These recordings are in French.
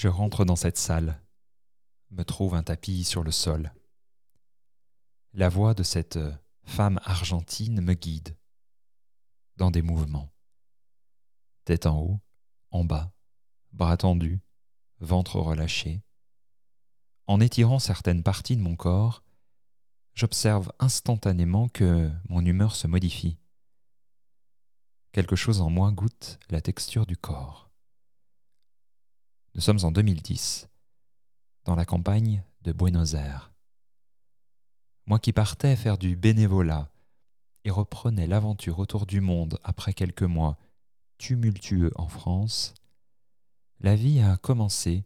Je rentre dans cette salle, me trouve un tapis sur le sol. La voix de cette femme argentine me guide dans des mouvements. Tête en haut, en bas, bras tendus, ventre relâché. En étirant certaines parties de mon corps, j'observe instantanément que mon humeur se modifie. Quelque chose en moi goûte la texture du corps. Nous sommes en 2010, dans la campagne de Buenos Aires. Moi qui partais faire du bénévolat et reprenais l'aventure autour du monde après quelques mois tumultueux en France, la vie a commencé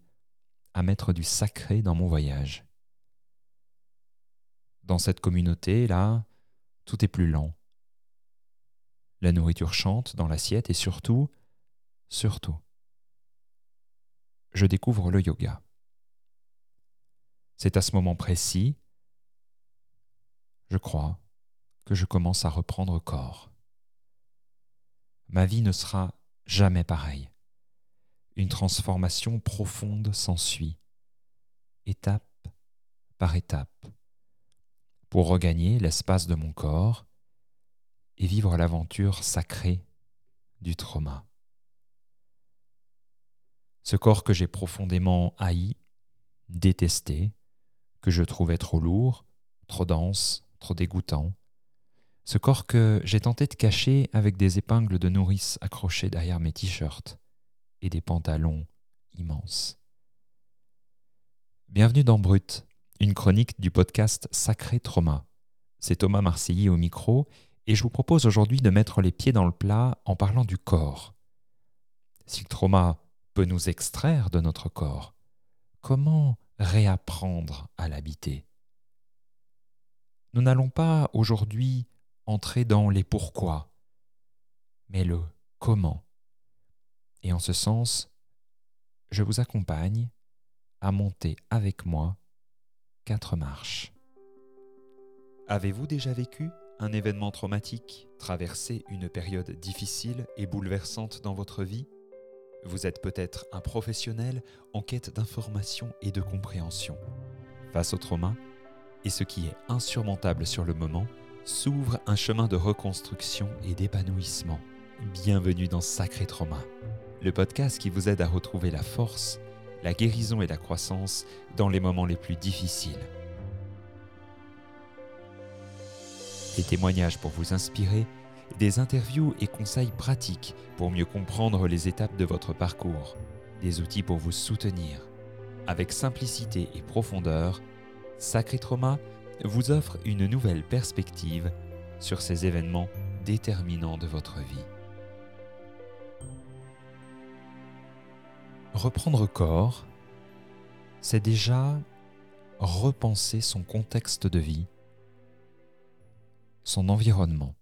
à mettre du sacré dans mon voyage. Dans cette communauté-là, tout est plus lent. La nourriture chante dans l'assiette et surtout, surtout, je découvre le yoga. C'est à ce moment précis, je crois, que je commence à reprendre corps. Ma vie ne sera jamais pareille. Une transformation profonde s'ensuit, étape par étape, pour regagner l'espace de mon corps et vivre l'aventure sacrée du trauma. Ce corps que j'ai profondément haï, détesté, que je trouvais trop lourd, trop dense, trop dégoûtant, ce corps que j'ai tenté de cacher avec des épingles de nourrice accrochées derrière mes t-shirts et des pantalons immenses. Bienvenue dans Brut, une chronique du podcast Sacré Trauma. C'est Thomas Marseilly au micro et je vous propose aujourd'hui de mettre les pieds dans le plat en parlant du corps. Si le trauma peut nous extraire de notre corps, comment réapprendre à l'habiter? Nous n'allons pas aujourd'hui entrer dans les pourquoi, mais le comment. Et en ce sens, je vous accompagne à monter avec moi quatre marches. Avez-vous déjà vécu un événement traumatique, traversé une période difficile et bouleversante dans votre vie? Vous êtes peut-être un professionnel en quête d'information et de compréhension. Face au trauma, et ce qui est insurmontable sur le moment, s'ouvre un chemin de reconstruction et d'épanouissement. Bienvenue dans Sacré Trauma, le podcast qui vous aide à retrouver la force, la guérison et la croissance dans les moments les plus difficiles. Des témoignages pour vous inspirer, des interviews et conseils pratiques pour mieux comprendre les étapes de votre parcours, des outils pour vous soutenir. Avec simplicité et profondeur, Sacré Trauma vous offre une nouvelle perspective sur ces événements déterminants de votre vie. Reprendre corps, c'est déjà repenser son contexte de vie, son environnement.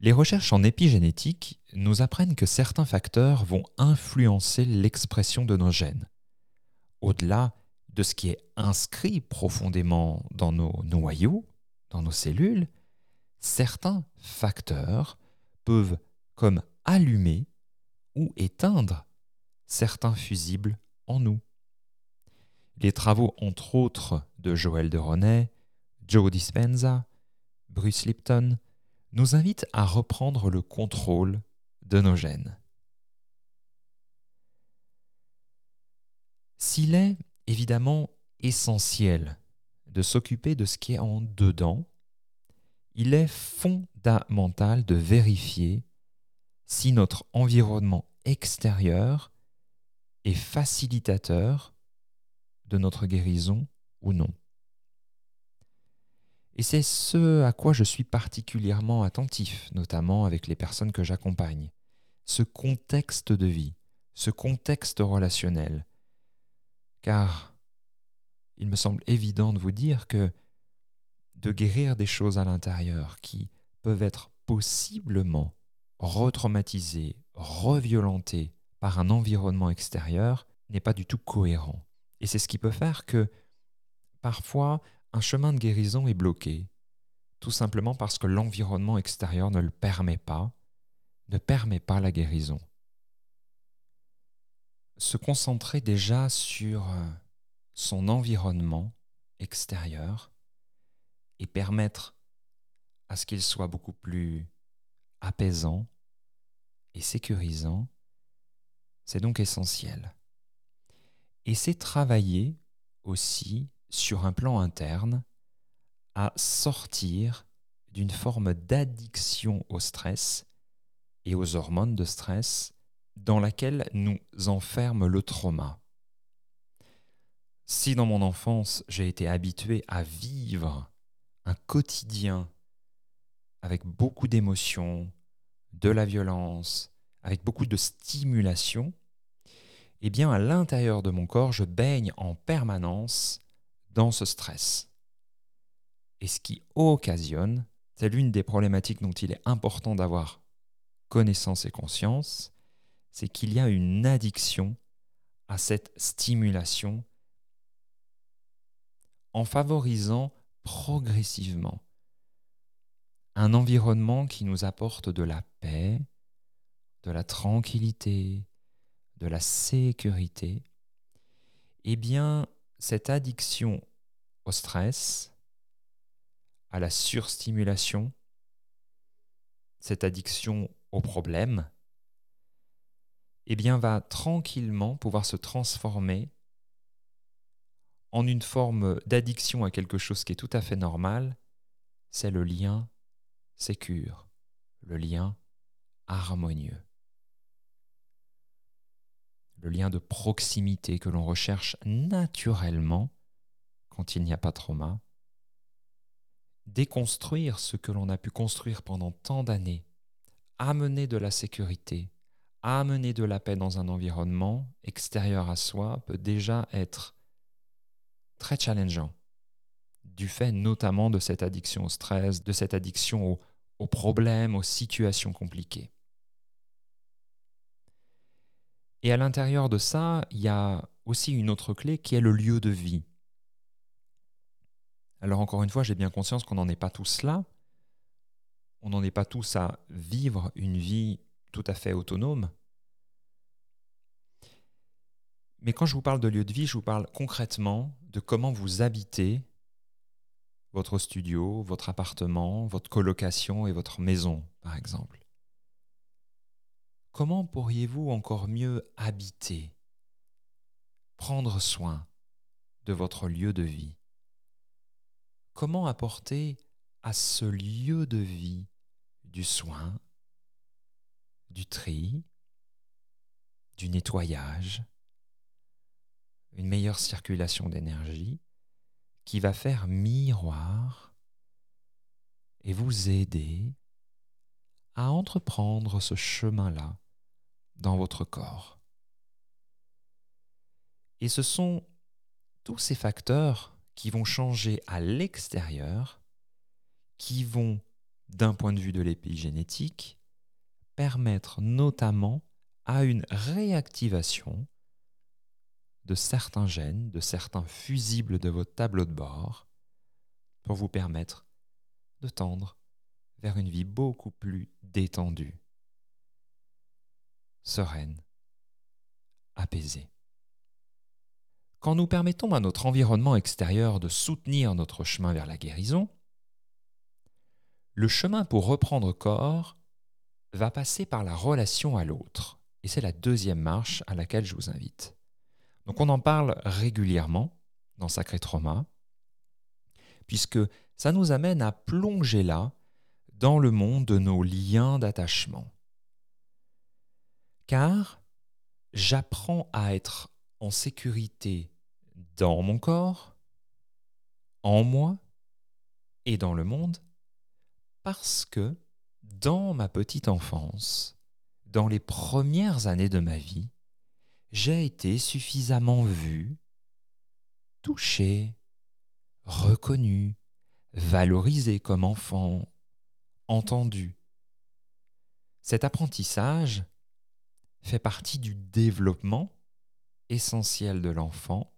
Les recherches en épigénétique nous apprennent que certains facteurs vont influencer l'expression de nos gènes. Au-delà de ce qui est inscrit profondément dans nos noyaux, dans nos cellules, certains facteurs peuvent comme allumer ou éteindre certains fusibles en nous. Les travaux entre autres de Joël de Ronet, Joe Dispenza, Bruce Lipton nous invitent à reprendre le contrôle de nos gènes. S'il est évidemment essentiel de s'occuper de ce qui est en dedans, il est fondamental de vérifier si notre environnement extérieur est facilitateur de notre guérison ou non. Et c'est ce à quoi je suis particulièrement attentif, notamment avec les personnes que j'accompagne. Ce contexte de vie, ce contexte relationnel, car il me semble évident de vous dire que de guérir des choses à l'intérieur qui peuvent être possiblement retraumatisées, reviolentées par un environnement extérieur n'est pas du tout cohérent. Et c'est ce qui peut faire que parfois un chemin de guérison est bloqué, tout simplement parce que l'environnement extérieur ne le permet pas, ne permet pas la guérison. se concentrer déjà sur euh, son environnement extérieur et permettre à ce qu'il soit beaucoup plus apaisant et sécurisant, c'est donc essentiel. Et c'est travailler aussi sur un plan interne à sortir d'une forme d'addiction au stress et aux hormones de stress dans laquelle nous enferme le trauma. Si dans mon enfance j'ai été habitué à vivre un quotidien avec beaucoup d'émotions, de la violence, avec beaucoup de stimulation, eh bien à l'intérieur de mon corps, je baigne en permanence dans ce stress. Et ce qui occasionne, c'est l'une des problématiques dont il est important d'avoir connaissance et conscience, c'est qu'il y a une addiction à cette stimulation en favorisant progressivement un environnement qui nous apporte de la paix, de la tranquillité, de la sécurité, eh bien, cette addiction au stress, à la surstimulation, cette addiction au problème, eh bien, va tranquillement pouvoir se transformer en une forme d'addiction à quelque chose qui est tout à fait normal, c'est le lien sécure, le lien harmonieux le lien de proximité que l'on recherche naturellement quand il n'y a pas trauma, déconstruire ce que l'on a pu construire pendant tant d'années, amener de la sécurité, amener de la paix dans un environnement extérieur à soi peut déjà être très challengeant, du fait notamment de cette addiction au stress, de cette addiction aux, aux problèmes, aux situations compliquées. Et à l'intérieur de ça, il y a aussi une autre clé qui est le lieu de vie. Alors encore une fois, j'ai bien conscience qu'on n'en est pas tous là. On n'en est pas tous à vivre une vie tout à fait autonome. Mais quand je vous parle de lieu de vie, je vous parle concrètement de comment vous habitez votre studio, votre appartement, votre colocation et votre maison, par exemple. Comment pourriez-vous encore mieux habiter, prendre soin de votre lieu de vie? Comment apporter à ce lieu de vie du soin, du tri, du nettoyage, une meilleure circulation d'énergie qui va faire miroir et vous aider à entreprendre ce chemin-là? Dans votre corps. Et ce sont tous ces facteurs qui vont changer à l'extérieur, qui vont, d'un point de vue de l'épigénétique, permettre notamment à une réactivation de certains gènes, de certains fusibles de votre tableau de bord, pour vous permettre de tendre vers une vie beaucoup plus détendue sereine, apaisée. Quand nous permettons à notre environnement extérieur de soutenir notre chemin vers la guérison, le chemin pour reprendre corps va passer par la relation à l'autre. Et c'est la deuxième marche à laquelle je vous invite. Donc on en parle régulièrement dans Sacré Trauma, puisque ça nous amène à plonger là dans le monde de nos liens d'attachement car j'apprends à être en sécurité dans mon corps, en moi et dans le monde, parce que dans ma petite enfance, dans les premières années de ma vie, j'ai été suffisamment vu, touché, reconnu, valorisé comme enfant, entendu. Cet apprentissage fait partie du développement essentiel de l'enfant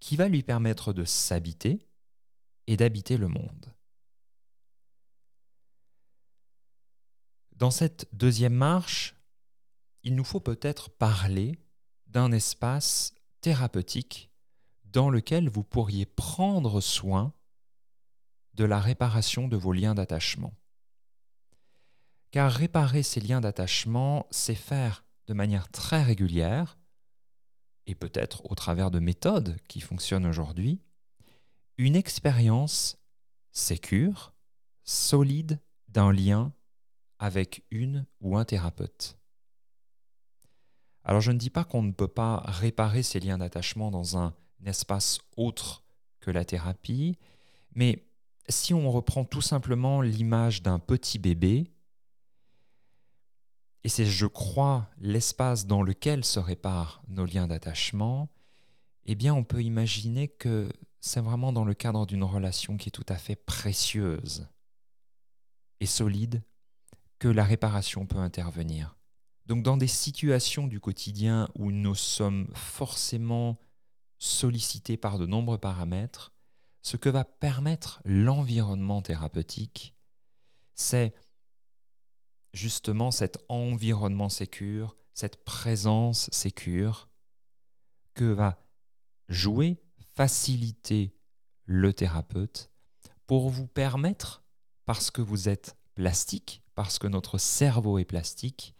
qui va lui permettre de s'habiter et d'habiter le monde. Dans cette deuxième marche, il nous faut peut-être parler d'un espace thérapeutique dans lequel vous pourriez prendre soin de la réparation de vos liens d'attachement. Car réparer ces liens d'attachement, c'est faire de manière très régulière, et peut-être au travers de méthodes qui fonctionnent aujourd'hui, une expérience sécure, solide d'un lien avec une ou un thérapeute. Alors je ne dis pas qu'on ne peut pas réparer ces liens d'attachement dans un espace autre que la thérapie, mais si on reprend tout simplement l'image d'un petit bébé, et c'est, je crois, l'espace dans lequel se réparent nos liens d'attachement, eh bien on peut imaginer que c'est vraiment dans le cadre d'une relation qui est tout à fait précieuse et solide que la réparation peut intervenir. Donc dans des situations du quotidien où nous sommes forcément sollicités par de nombreux paramètres, ce que va permettre l'environnement thérapeutique, c'est justement cet environnement sécure, cette présence sécure que va jouer, faciliter le thérapeute pour vous permettre, parce que vous êtes plastique, parce que notre cerveau est plastique,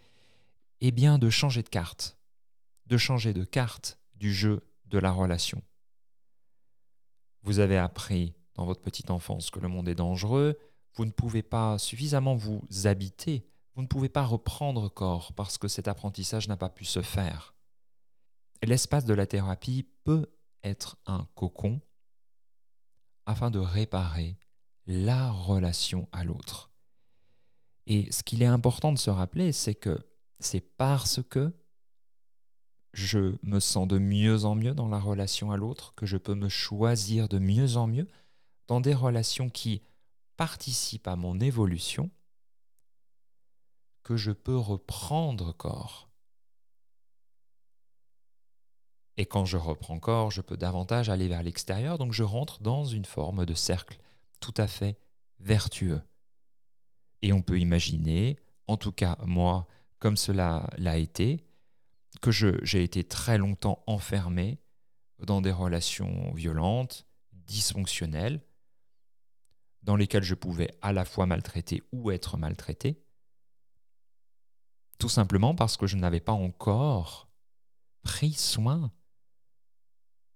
eh bien de changer de carte, de changer de carte du jeu de la relation. Vous avez appris dans votre petite enfance que le monde est dangereux, vous ne pouvez pas suffisamment vous habiter vous ne pouvez pas reprendre corps parce que cet apprentissage n'a pas pu se faire. L'espace de la thérapie peut être un cocon afin de réparer la relation à l'autre. Et ce qu'il est important de se rappeler, c'est que c'est parce que je me sens de mieux en mieux dans la relation à l'autre que je peux me choisir de mieux en mieux dans des relations qui participent à mon évolution que je peux reprendre corps. Et quand je reprends corps, je peux davantage aller vers l'extérieur, donc je rentre dans une forme de cercle tout à fait vertueux. Et on peut imaginer, en tout cas moi, comme cela l'a été, que j'ai été très longtemps enfermé dans des relations violentes, dysfonctionnelles, dans lesquelles je pouvais à la fois maltraiter ou être maltraité, tout simplement parce que je n'avais pas encore pris soin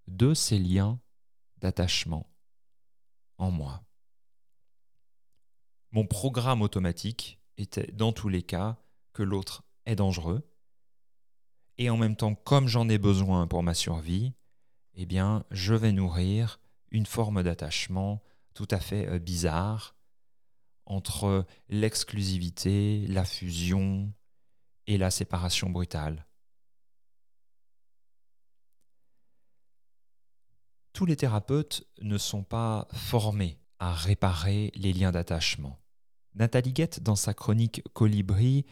de ces liens d'attachement en moi. Mon programme automatique était dans tous les cas que l'autre est dangereux. Et en même temps, comme j'en ai besoin pour ma survie, eh bien, je vais nourrir une forme d'attachement tout à fait euh, bizarre entre l'exclusivité, la fusion, et la séparation brutale. Tous les thérapeutes ne sont pas formés à réparer les liens d'attachement. Nathalie Guette, dans sa chronique Colibri,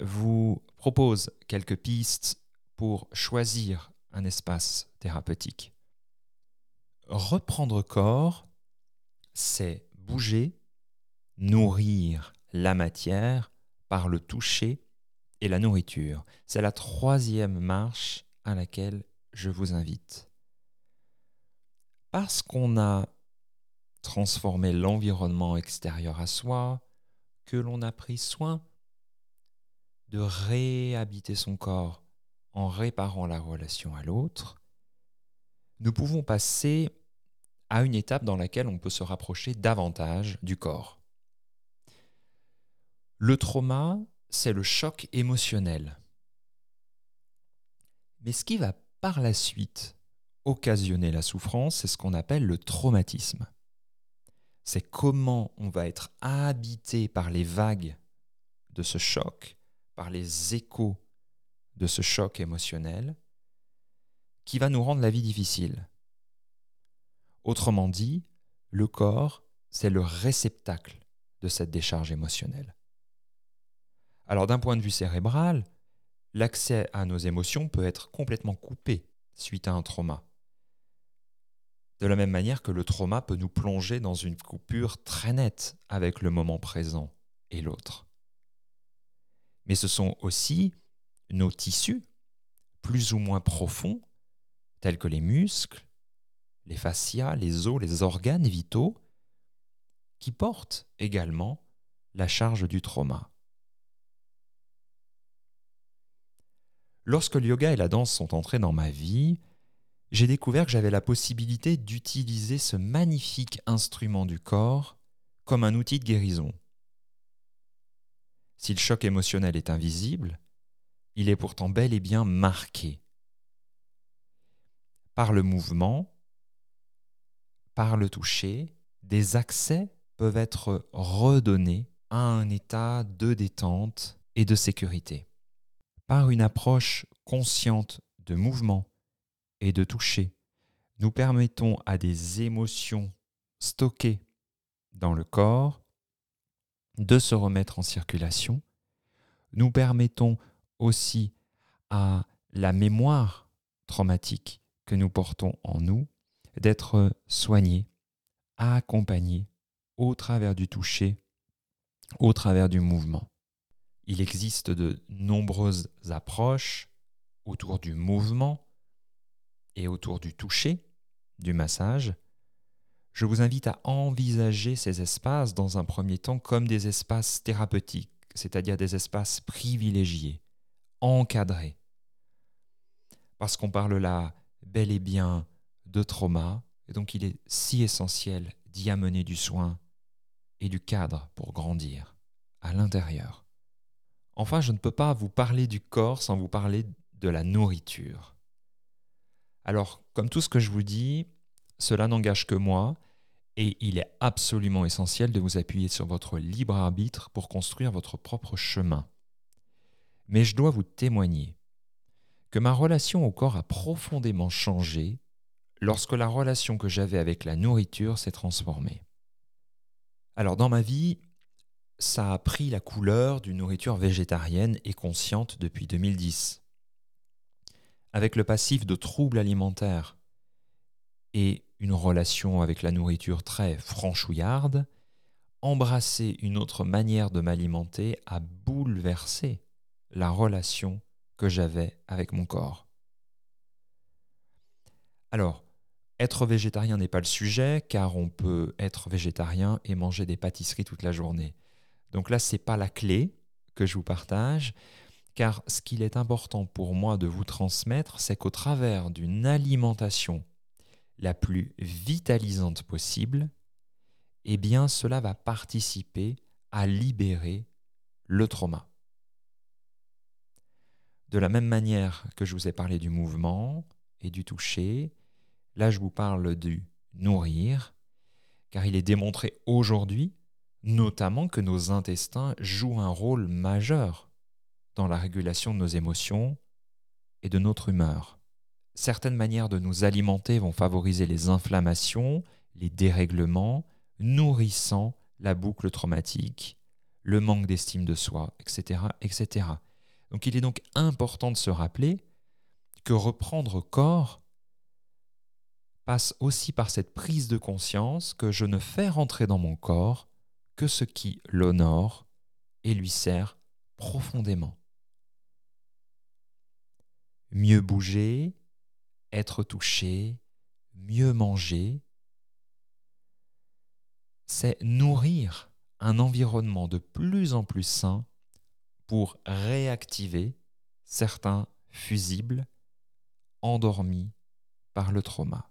vous propose quelques pistes pour choisir un espace thérapeutique. Reprendre corps, c'est bouger, nourrir la matière par le toucher et la nourriture. C'est la troisième marche à laquelle je vous invite. Parce qu'on a transformé l'environnement extérieur à soi, que l'on a pris soin de réhabiter son corps en réparant la relation à l'autre, nous pouvons passer à une étape dans laquelle on peut se rapprocher davantage du corps. Le trauma, c'est le choc émotionnel. Mais ce qui va par la suite occasionner la souffrance, c'est ce qu'on appelle le traumatisme. C'est comment on va être habité par les vagues de ce choc, par les échos de ce choc émotionnel, qui va nous rendre la vie difficile. Autrement dit, le corps, c'est le réceptacle de cette décharge émotionnelle. Alors d'un point de vue cérébral, l'accès à nos émotions peut être complètement coupé suite à un trauma. De la même manière que le trauma peut nous plonger dans une coupure très nette avec le moment présent et l'autre. Mais ce sont aussi nos tissus, plus ou moins profonds, tels que les muscles, les fascias, les os, les organes vitaux, qui portent également la charge du trauma. Lorsque le yoga et la danse sont entrés dans ma vie, j'ai découvert que j'avais la possibilité d'utiliser ce magnifique instrument du corps comme un outil de guérison. Si le choc émotionnel est invisible, il est pourtant bel et bien marqué. Par le mouvement, par le toucher, des accès peuvent être redonnés à un état de détente et de sécurité. Par une approche consciente de mouvement et de toucher, nous permettons à des émotions stockées dans le corps de se remettre en circulation. Nous permettons aussi à la mémoire traumatique que nous portons en nous d'être soignée, accompagnée au travers du toucher, au travers du mouvement. Il existe de nombreuses approches autour du mouvement et autour du toucher, du massage. Je vous invite à envisager ces espaces dans un premier temps comme des espaces thérapeutiques, c'est-à-dire des espaces privilégiés, encadrés. Parce qu'on parle là bel et bien de trauma, et donc il est si essentiel d'y amener du soin et du cadre pour grandir à l'intérieur. Enfin, je ne peux pas vous parler du corps sans vous parler de la nourriture. Alors, comme tout ce que je vous dis, cela n'engage que moi, et il est absolument essentiel de vous appuyer sur votre libre arbitre pour construire votre propre chemin. Mais je dois vous témoigner que ma relation au corps a profondément changé lorsque la relation que j'avais avec la nourriture s'est transformée. Alors dans ma vie, ça a pris la couleur d'une nourriture végétarienne et consciente depuis 2010. Avec le passif de troubles alimentaires et une relation avec la nourriture très franchouillarde, embrasser une autre manière de m'alimenter a bouleversé la relation que j'avais avec mon corps. Alors, être végétarien n'est pas le sujet, car on peut être végétarien et manger des pâtisseries toute la journée. Donc là, ce n'est pas la clé que je vous partage, car ce qu'il est important pour moi de vous transmettre, c'est qu'au travers d'une alimentation la plus vitalisante possible, eh bien cela va participer à libérer le trauma. De la même manière que je vous ai parlé du mouvement et du toucher, Là, je vous parle du nourrir, car il est démontré aujourd'hui, notamment que nos intestins jouent un rôle majeur dans la régulation de nos émotions et de notre humeur. Certaines manières de nous alimenter vont favoriser les inflammations, les dérèglements, nourrissant la boucle traumatique, le manque d'estime de soi, etc., etc. Donc il est donc important de se rappeler que reprendre corps passe aussi par cette prise de conscience que je ne fais rentrer dans mon corps que ce qui l'honore et lui sert profondément. Mieux bouger, être touché, mieux manger, c'est nourrir un environnement de plus en plus sain pour réactiver certains fusibles endormis par le trauma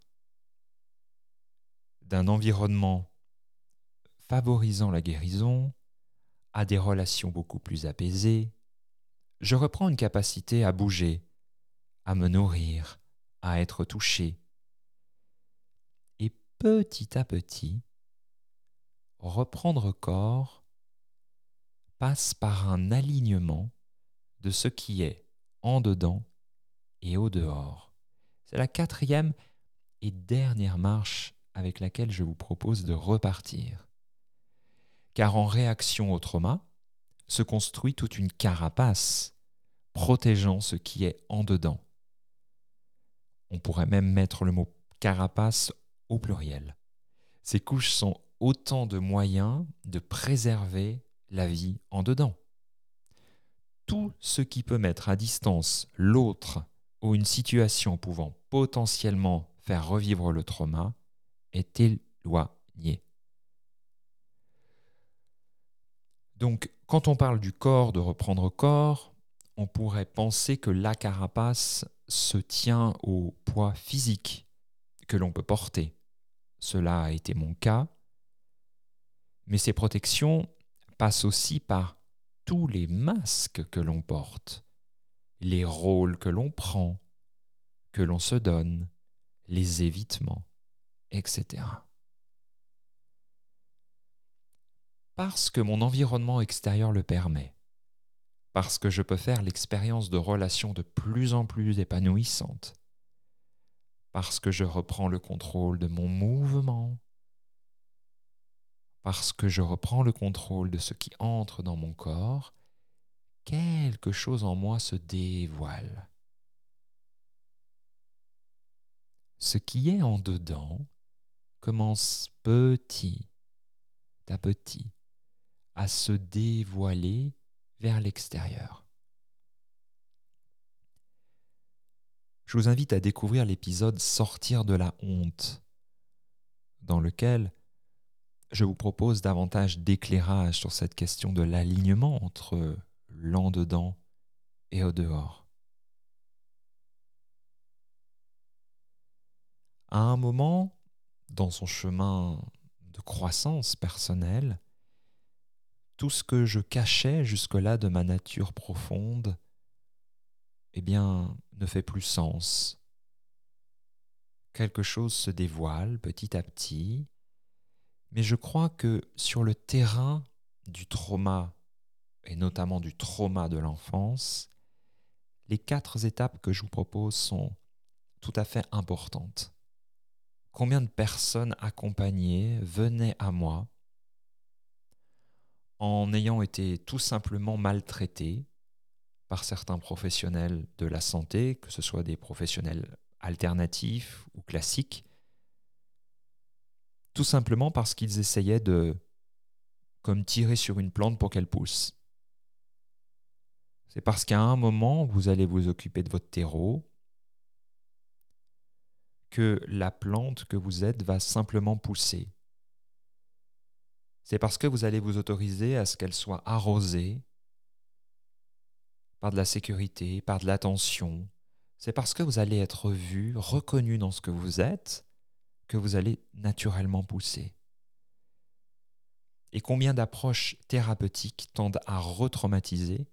d'un environnement favorisant la guérison à des relations beaucoup plus apaisées, je reprends une capacité à bouger, à me nourrir, à être touché. Et petit à petit, reprendre corps passe par un alignement de ce qui est en dedans et au dehors. C'est la quatrième et dernière marche avec laquelle je vous propose de repartir. Car en réaction au trauma, se construit toute une carapace protégeant ce qui est en dedans. On pourrait même mettre le mot carapace au pluriel. Ces couches sont autant de moyens de préserver la vie en dedans. Tout ce qui peut mettre à distance l'autre ou une situation pouvant potentiellement faire revivre le trauma est éloigné. Donc, quand on parle du corps, de reprendre corps, on pourrait penser que la carapace se tient au poids physique que l'on peut porter. Cela a été mon cas. Mais ces protections passent aussi par tous les masques que l'on porte, les rôles que l'on prend, que l'on se donne, les évitements, etc. Parce que mon environnement extérieur le permet, parce que je peux faire l'expérience de relations de plus en plus épanouissantes, parce que je reprends le contrôle de mon mouvement, parce que je reprends le contrôle de ce qui entre dans mon corps, quelque chose en moi se dévoile. Ce qui est en dedans commence petit à petit à se dévoiler vers l'extérieur. Je vous invite à découvrir l'épisode Sortir de la honte, dans lequel je vous propose davantage d'éclairage sur cette question de l'alignement entre l'en dedans et au dehors. À un moment, dans son chemin de croissance personnelle, tout ce que je cachais jusque-là de ma nature profonde, eh bien, ne fait plus sens. Quelque chose se dévoile petit à petit, mais je crois que sur le terrain du trauma, et notamment du trauma de l'enfance, les quatre étapes que je vous propose sont tout à fait importantes. Combien de personnes accompagnées venaient à moi en ayant été tout simplement maltraitées par certains professionnels de la santé, que ce soit des professionnels alternatifs ou classiques, tout simplement parce qu'ils essayaient de comme tirer sur une plante pour qu'elle pousse. C'est parce qu'à un moment, vous allez vous occuper de votre terreau, que la plante que vous êtes va simplement pousser. C'est parce que vous allez vous autoriser à ce qu'elle soit arrosée par de la sécurité, par de l'attention. C'est parce que vous allez être vu, reconnu dans ce que vous êtes, que vous allez naturellement pousser. Et combien d'approches thérapeutiques tendent à retraumatiser?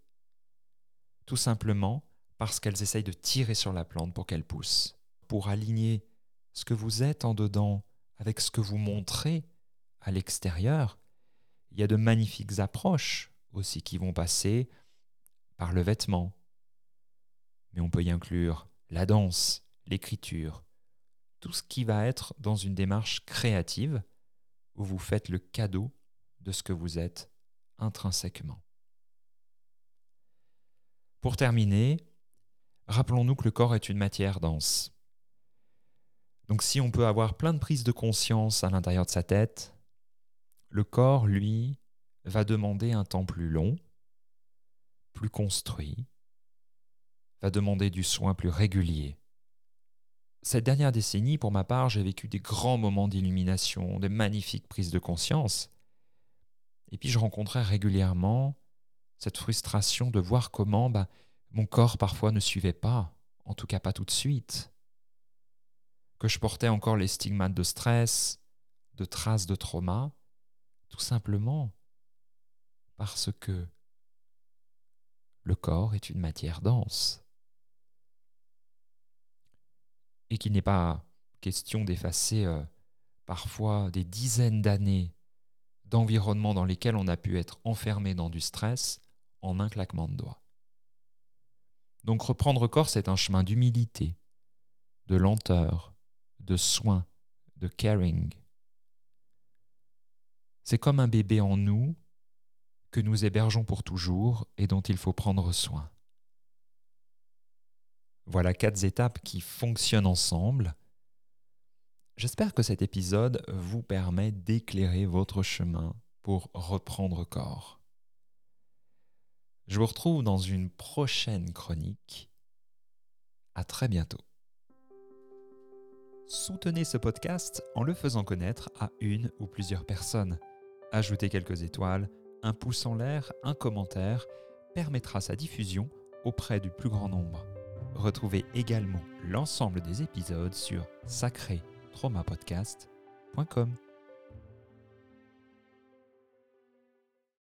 Tout simplement parce qu'elles essayent de tirer sur la plante pour qu'elle pousse, pour aligner ce que vous êtes en dedans avec ce que vous montrez à l'extérieur. Il y a de magnifiques approches aussi qui vont passer par le vêtement. Mais on peut y inclure la danse, l'écriture, tout ce qui va être dans une démarche créative où vous faites le cadeau de ce que vous êtes intrinsèquement. Pour terminer, rappelons-nous que le corps est une matière dense. Donc si on peut avoir plein de prises de conscience à l'intérieur de sa tête, le corps, lui, va demander un temps plus long, plus construit, va demander du soin plus régulier. Cette dernière décennie, pour ma part, j'ai vécu des grands moments d'illumination, des magnifiques prises de conscience. Et puis je rencontrais régulièrement cette frustration de voir comment bah, mon corps parfois ne suivait pas, en tout cas pas tout de suite que je portais encore les stigmates de stress, de traces de trauma, tout simplement parce que le corps est une matière dense et qu'il n'est pas question d'effacer euh, parfois des dizaines d'années d'environnement dans lesquels on a pu être enfermé dans du stress en un claquement de doigts. Donc reprendre corps, c'est un chemin d'humilité, de lenteur, de soin, de caring. C'est comme un bébé en nous que nous hébergeons pour toujours et dont il faut prendre soin. Voilà quatre étapes qui fonctionnent ensemble. J'espère que cet épisode vous permet d'éclairer votre chemin pour reprendre corps. Je vous retrouve dans une prochaine chronique. À très bientôt. Soutenez ce podcast en le faisant connaître à une ou plusieurs personnes. Ajoutez quelques étoiles, un pouce en l'air, un commentaire permettra sa diffusion auprès du plus grand nombre. Retrouvez également l'ensemble des épisodes sur sacré traumapodcast.com.